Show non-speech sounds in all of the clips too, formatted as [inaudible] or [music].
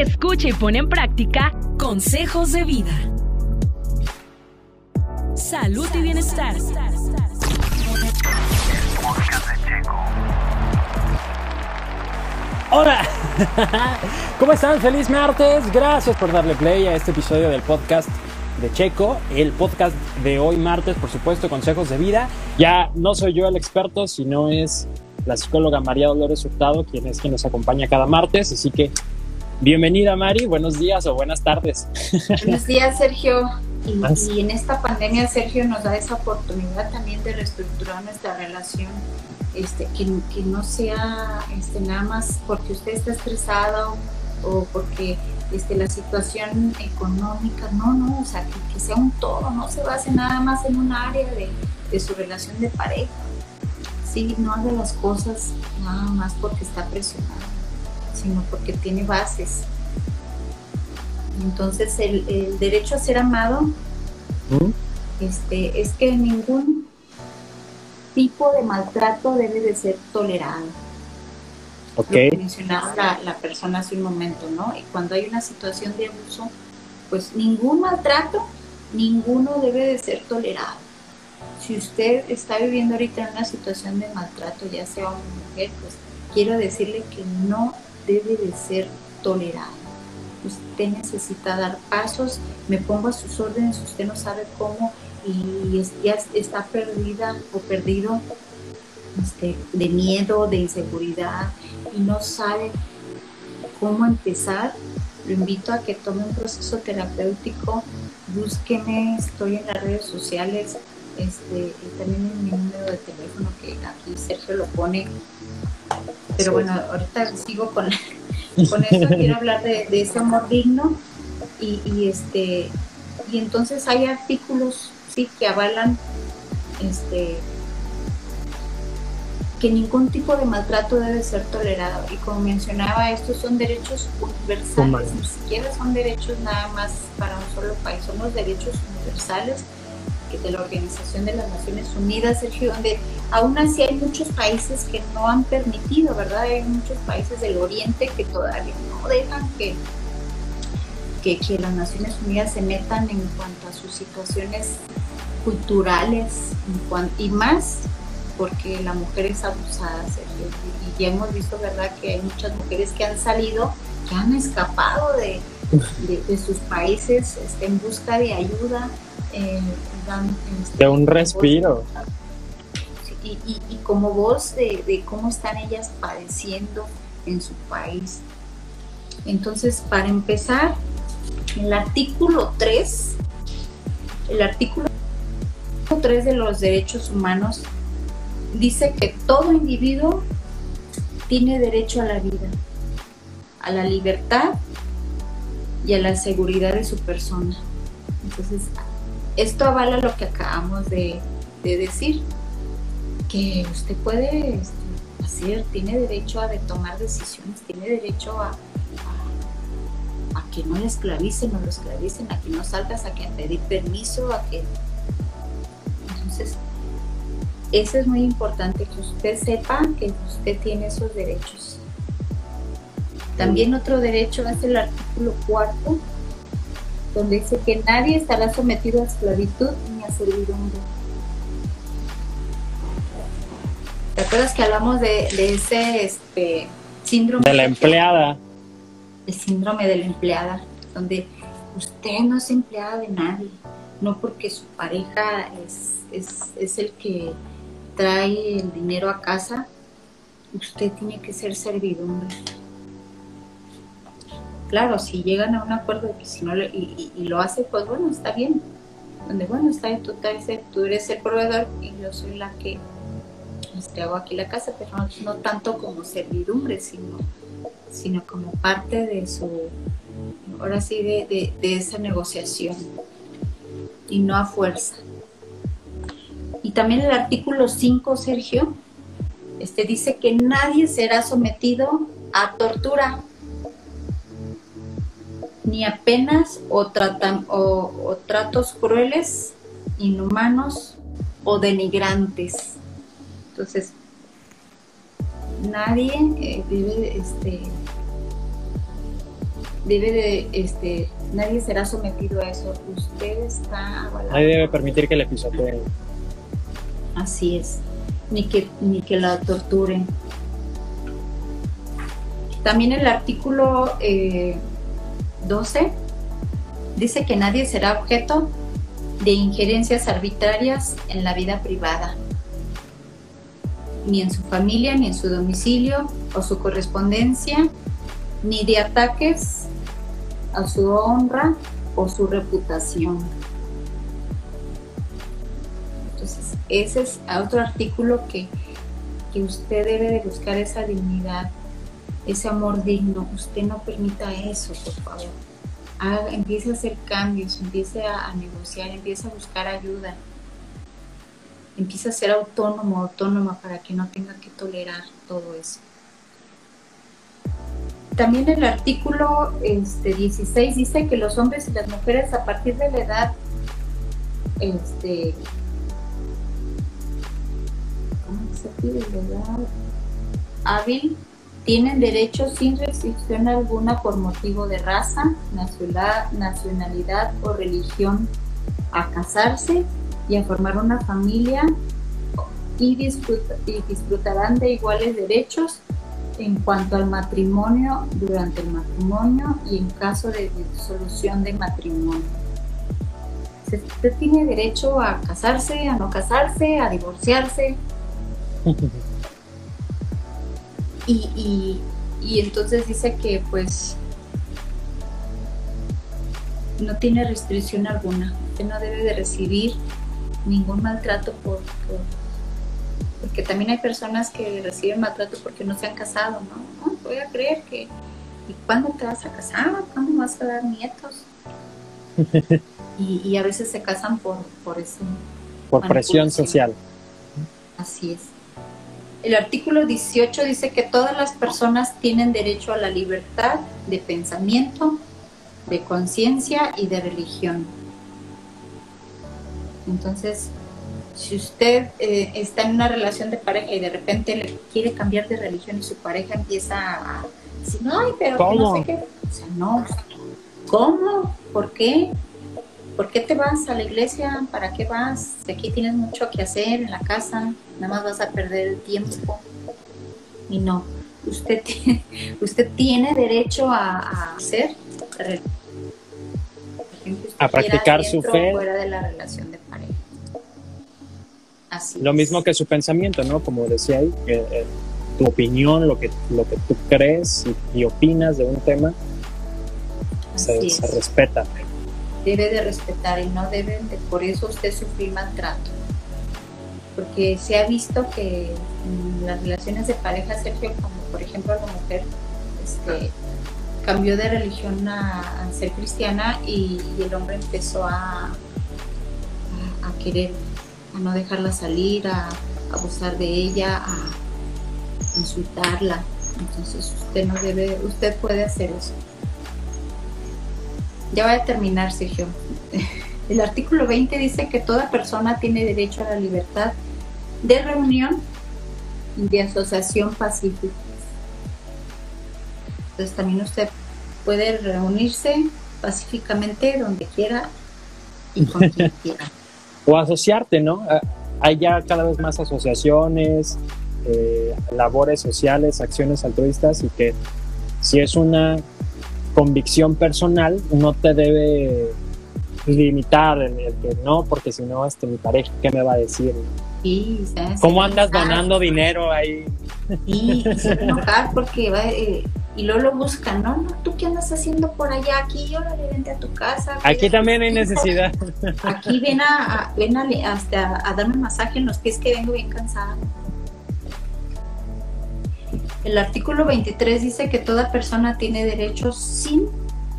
Escucha y pone en práctica consejos de vida. Salud y bienestar. Hola, [laughs] ¿cómo están? Feliz martes. Gracias por darle play a este episodio del podcast de Checo, el podcast de hoy martes, por supuesto, consejos de vida. Ya no soy yo el experto, sino es la psicóloga María Dolores Hurtado, quien es quien nos acompaña cada martes. Así que bienvenida Mari, buenos días o buenas tardes. Buenos días Sergio. Y, en esta pandemia Sergio nos da esa oportunidad también de reestructurar nuestra relación. Este, que, que no sea este, nada más porque usted está estresado o porque este, la situación económica, no, no, o sea, que, sea un todo, no se base nada más en un área de, de su relación de pareja. Sí, no haga las cosas nada más porque está presionado, sino porque tiene bases. Entonces, el, el derecho a ser amado ¿Mm? este, es que ningún tipo de maltrato debe de ser tolerado. Ok. Lo que mencionaba la, la, persona hace un momento, ¿no? Y cuando hay una situación de abuso, pues ningún maltrato, ninguno debe de ser tolerado. Si usted está viviendo ahorita en una situación de maltrato, ya sea hombre o mujer, pues quiero decirle que no debe de ser tolerado. Usted necesita dar pasos, me pongo a sus órdenes, usted no sabe cómo y ya está perdida o perdido este, de miedo, de inseguridad y no sabe cómo empezar, lo invito a que tome un proceso terapéutico, búsqueme, estoy en las redes sociales, este, y también en mi número de teléfono que aquí Sergio lo pone. Pero bueno, ahorita sigo con, con eso, quiero [laughs] hablar de, de ese amor digno y, y, este y entonces hay artículos sí que avalan este que ningún tipo de maltrato debe ser tolerado. Y como mencionaba, estos son derechos universales, ni siquiera son derechos nada más para un solo país, son los derechos universales de la Organización de las Naciones Unidas, Sergio, donde aún así hay muchos países que no han permitido, ¿verdad? Hay muchos países del Oriente que todavía no dejan que, que, las Naciones Unidas se metan en cuanto a sus situaciones culturales y más porque la mujer es abusada, Sergio. Y ya hemos visto, ¿verdad?, que hay muchas mujeres que han salido, que han escapado de, de, sus países este, en busca de ayuda. Eh, este, de un respiro. Y, y, y, como voz de, de cómo están ellas padeciendo en su país. Entonces, para empezar, el artículo 3, el artículo 3 de los derechos humanos dice que todo individuo tiene derecho a la vida, a la libertad y a la seguridad de su persona. Entonces, esto avala lo que acabamos de, decir, que usted puede este, hacer, tiene derecho a tomar decisiones, tiene derecho a, a, que no le esclavicen, no lo esclavicen, a que no salgas, a que pedir permiso, a que... Entonces, eso es muy importante, que usted sepa que usted tiene esos derechos. También otro derecho es el artículo cuarto, donde dice que nadie estará sometido a esclavitud ni a servidumbre. ¿Te acuerdas que hablamos de, ese este, síndrome? De la empleada. El síndrome de la empleada, donde usted no es empleada de nadie, no porque su pareja es, es el que trae el dinero a casa, usted tiene que ser servidumbre. Claro, si llegan a un acuerdo de que si no y, lo hace, pues bueno, está bien. Donde bueno, está bien, tú, tú eres el proveedor y yo soy la que este, hago aquí la casa, pero no, tanto como servidumbre, sino, sino como parte de su, ahora sí, de, de esa negociación y no a fuerza. Y también el artículo 5, Sergio, este, dice que nadie será sometido a tortura, ni a penas o, tratan, o, tratos crueles, inhumanos o denigrantes. Entonces, nadie eh, debe este, debe de, este, nadie será sometido a eso. Usted está avalado. Nadie debe permitir que le pisoteen. Así es. Ni que, ni que la torturen. También el artículo eh, 12 dice que nadie será objeto de injerencias arbitrarias en la vida privada, ni en su familia, ni en su domicilio o su correspondencia, ni de ataques a su honra o su reputación. Entonces, ese es otro artículo que, que usted debe de buscar esa dignidad, ese amor digno. Usted no permita eso, por favor. Empiece a hacer cambios, empiece a, a negociar, empiece a buscar ayuda. Empiece a ser autónomo, autónoma para que no tenga que tolerar todo eso. También el artículo este, 16 dice que los hombres y las mujeres a partir de la edad este, ¿cómo se pide? La edad hábil tienen derecho sin restricción alguna por motivo de raza, nacionalidad, o religión a casarse y a formar una familia y, disfruta, y disfrutarán de iguales derechos en cuanto al matrimonio, durante el matrimonio y en caso de disolución de matrimonio. Usted tiene derecho a casarse, a no casarse, a divorciarse. [laughs] Y, y, y entonces dice que pues no tiene restricción alguna. Usted no debe de recibir ningún maltrato por, por porque también hay personas que reciben maltrato porque no se han casado, ¿no? no voy a creer que, ¿y cuándo te vas a casar? ¿Cuándo vas a dar nietos? [laughs] y, y, a veces se casan por, por eso. Por presión social. Así es. El artículo 18 dice que todas las personas tienen derecho a la libertad de pensamiento, de conciencia y de religión. Entonces, si usted eh, está en una relación de pareja y de repente le quiere cambiar de religión y su pareja empieza a decir, ay, pero que no sé qué. O sea, no. ¿Cómo? ¿Por qué? ¿Por qué te vas a la iglesia? ¿Para qué vas? Aquí tienes mucho que hacer en la casa, nada más vas a perder el tiempo. Y no, usted [laughs] tiene, usted tiene derecho a, a hacer, a practicar su fe fuera de la relación de pareja. Así lo es. mismo que su pensamiento, ¿no? Como decía ahí, eh, eh, tu opinión, lo que, lo que tú crees y, y opinas de un tema, se, Así se es. respeta. Debe de respetar y no deben de por eso usted sufrir maltrato. Porque se ha visto que en las relaciones de pareja, Sergio, como por ejemplo la mujer, este, cambió de religión a, ser cristiana y, el hombre empezó a, a, a, querer, a no dejarla salir, a, a abusar de ella, a insultarla. Entonces usted no debe, usted puede hacer eso. Ya voy a terminar, Sergio. [laughs] El artículo 20 dice que toda persona tiene derecho a la libertad de reunión y de asociación pacífica. Entonces también usted puede reunirse pacíficamente donde quiera y con quien [laughs] quiera. O asociarte, ¿no? Ah, Hay ya cada vez más asociaciones, eh, labores sociales, acciones altruistas y que si es una convicción personal, no te debe limitar en el que no, porque si no, este, mi pareja, ¿qué me va a decir? ¿sabes? ¿Cómo andas donando dinero ahí? Y, y se va a enojar porque va, eh, y luego lo buscan, ¿no? no, ¿Tú qué andas haciendo por allá? Aquí, órale, vente a tu casa. Aquí también hay necesidad. Aquí ven a, a ven a, hasta a darme masaje en los pies que vengo bien cansada. El artículo 23 dice que toda persona tiene derechos sin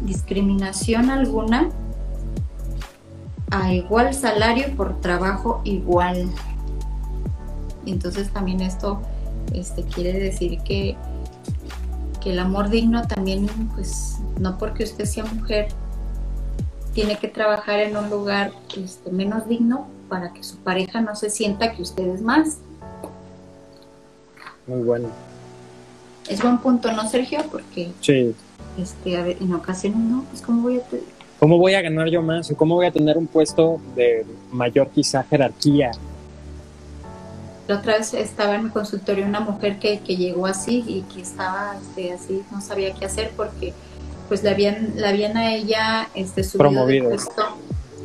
discriminación alguna a igual salario por trabajo igual. Entonces también esto este, quiere decir que, que el amor digno también, pues no porque usted sea mujer, tiene que trabajar en un lugar este, menos digno para que su pareja no se sienta que usted es más. Muy bueno. Es buen punto, ¿no, Sergio? Porque Sí, este, en ocasiones no, pues cómo voy a... ¿Cómo voy a ganar yo más? ¿O cómo voy a tener un puesto de mayor quizá jerarquía? La otra vez estaba en mi consultorio una mujer que, que llegó así y que estaba este, así, no sabía qué hacer porque pues la habían, la habían a ella este, subido Promovido. de puesto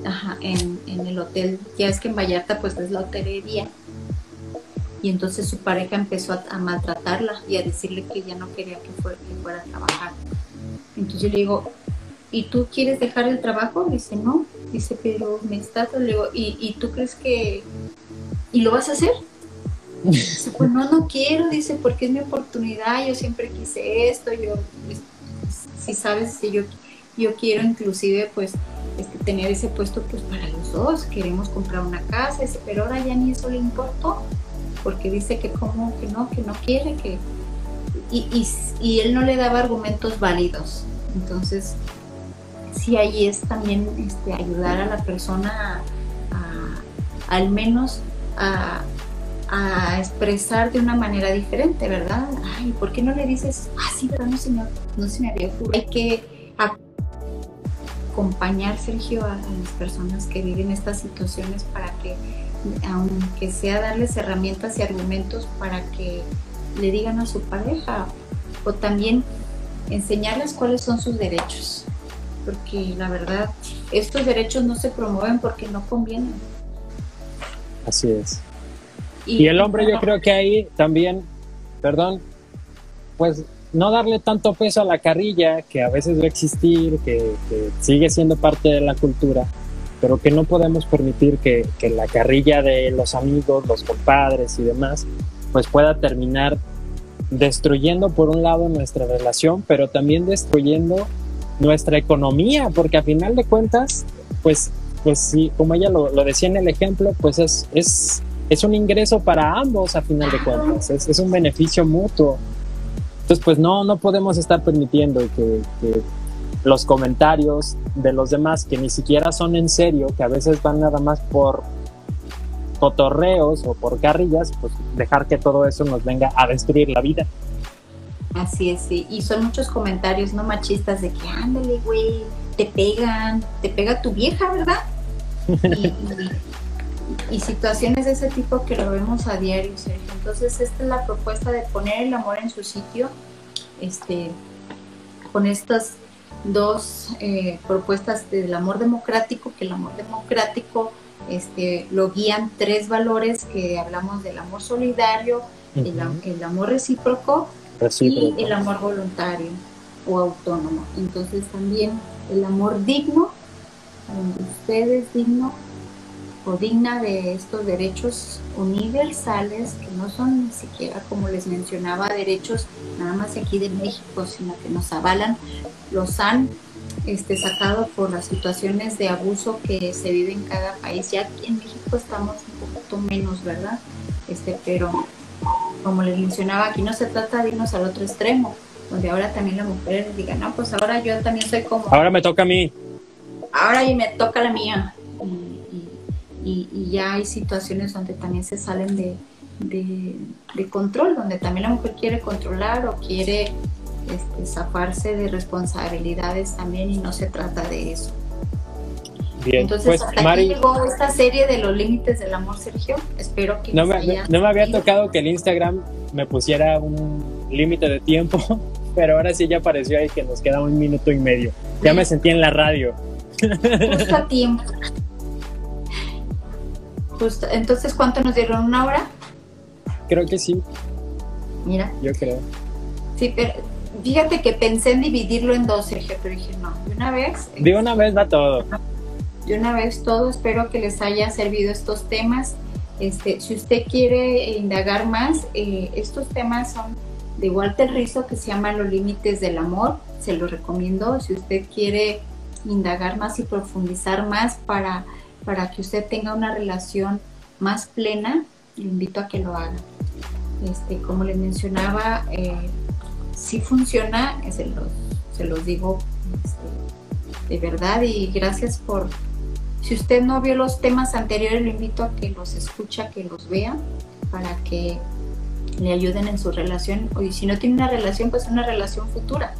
ajá, en, en el hotel. Ya es que en Vallarta pues es la hotelería. Y entonces su pareja empezó a, maltratarla y a decirle que ya no quería que, fuera, que fuera a trabajar. Entonces yo le digo, ¿y tú quieres dejar el trabajo? Dice, no. Dice, pero me estás... Le digo, ¿y, ¿y tú crees que... ¿Y lo vas a hacer? Dice, pues no, no quiero, dice, porque es mi oportunidad, yo siempre quise esto, yo, pues, si sabes, si yo, yo quiero inclusive, pues, este, tener ese puesto, pues, para los dos, queremos comprar una casa, dice, pero ahora ya ni eso le importó, porque dice que como, que no, que no quiere, que... Y, y, él no le daba argumentos válidos, entonces, sí ahí es también este, ayudar a la persona a, al menos a, expresar de una manera diferente, ¿verdad? Ay, ¿por qué no le dices, ah, sí, ¿verdad? No se me, no se me había ocurrido. Hay que acompañar, Sergio, a las personas que viven estas situaciones para que, aunque sea darles herramientas y argumentos para que le digan a su pareja, o también enseñarles cuáles son sus derechos, porque la verdad, estos derechos no se promueven porque no convienen. Así es. Y el hombre yo creo que ahí también, perdón, pues no darle tanto peso a la carrilla, que a veces va a existir, que, que sigue siendo parte de la cultura, pero que no podemos permitir que, que la carrilla de los amigos, los compadres y demás, pues pueda terminar destruyendo por un lado nuestra relación, pero también destruyendo nuestra economía, porque a final de cuentas, pues, pues sí, como ella lo, lo decía en el ejemplo, pues es, es, es un ingreso para ambos a final de cuentas, es, es un beneficio mutuo. Entonces, pues no, no podemos estar permitiendo que, que los comentarios de los demás que ni siquiera son en serio, que a veces van nada más por cotorreos o por carrillas, pues dejar que todo eso nos venga a destruir la vida. Así es, sí. Y son muchos comentarios no machistas de que ándale, güey, te pegan, te pega tu vieja, ¿verdad? Y, y- situaciones de ese tipo que lo vemos a diario, Sergio. Entonces, esta es la propuesta de poner el amor en su sitio, este, con estas dos eh, propuestas del amor democrático, que el amor democrático este, lo guían tres valores que hablamos del amor solidario, el, am- el amor recíproco Recíproco. y el amor voluntario o autónomo. Entonces también el amor digno, donde usted es digno o digna de estos derechos universales que no son ni siquiera, como les mencionaba, derechos nada más aquí de México, sino que nos avalan, los han este, sacado por las situaciones de abuso que se vive en cada país. Ya aquí en México estamos un poquito menos, ¿verdad? Este, pero como les mencionaba, aquí no se trata de irnos al otro extremo, donde ahora también la mujer diga, no, pues ahora yo también soy como, Ahora me toca a mí. ahora y me toca la mía. Y, ya hay situaciones donde también se salen de, de- de control, donde también la mujer quiere controlar o quiere este, zafarse de responsabilidades también y no se trata de eso. Bien, Entonces, pues hasta Mari, aquí llegó esta serie de los límites del amor, Sergio. Espero que no me, haya no me había tocado que el Instagram me pusiera un límite de tiempo, [laughs] pero ahora sí ya apareció ahí que nos queda un minuto y medio. Ya me sentí en la radio. Justo a tiempo. Justo. Entonces, ¿cuánto nos dieron? ¿Una hora? Creo que sí, Mira. yo creo. Sí, pero fíjate que pensé en dividirlo en dos, Sergio, pero dije, no, de una vez. De una vez va todo. De una vez todo, espero que les haya servido estos temas. Este, si usted quiere indagar más, eh, estos temas son de Walter Rizzo que se llama Los Límites del Amor. Se lo recomiendo si usted quiere indagar más y profundizar más para, para que usted tenga una relación más plena, le invito a que lo haga. Este, como les mencionaba, eh, sí funciona, eh, se los, se los digo este, de verdad y gracias por, si usted no vio los temas anteriores, lo invito a que los escuche, a que los vea, para que le ayuden en su relación. O y si no tiene una relación, pues una relación futura.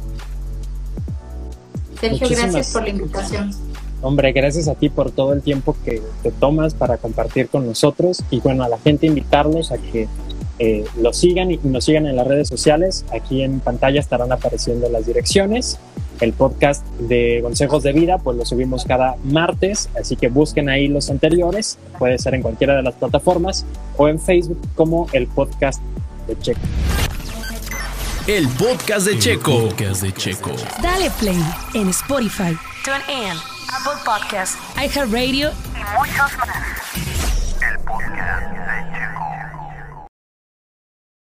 Sergio, gracias por la invitación. Hombre, gracias a ti por todo el tiempo que te tomas para compartir con nosotros y bueno, a la gente invitarlos a que eh, lo sigan y nos sigan en las redes sociales. Aquí en pantalla estarán apareciendo las direcciones. El podcast de Consejos de Vida, pues lo subimos cada martes, así que busquen ahí los anteriores. Puede ser en cualquiera de las plataformas o en Facebook como el podcast de Checo. El podcast de Checo. podcast de Checo. Dale play en Spotify, TuneIn, Apple Podcast, iHeartRadio y muchos más.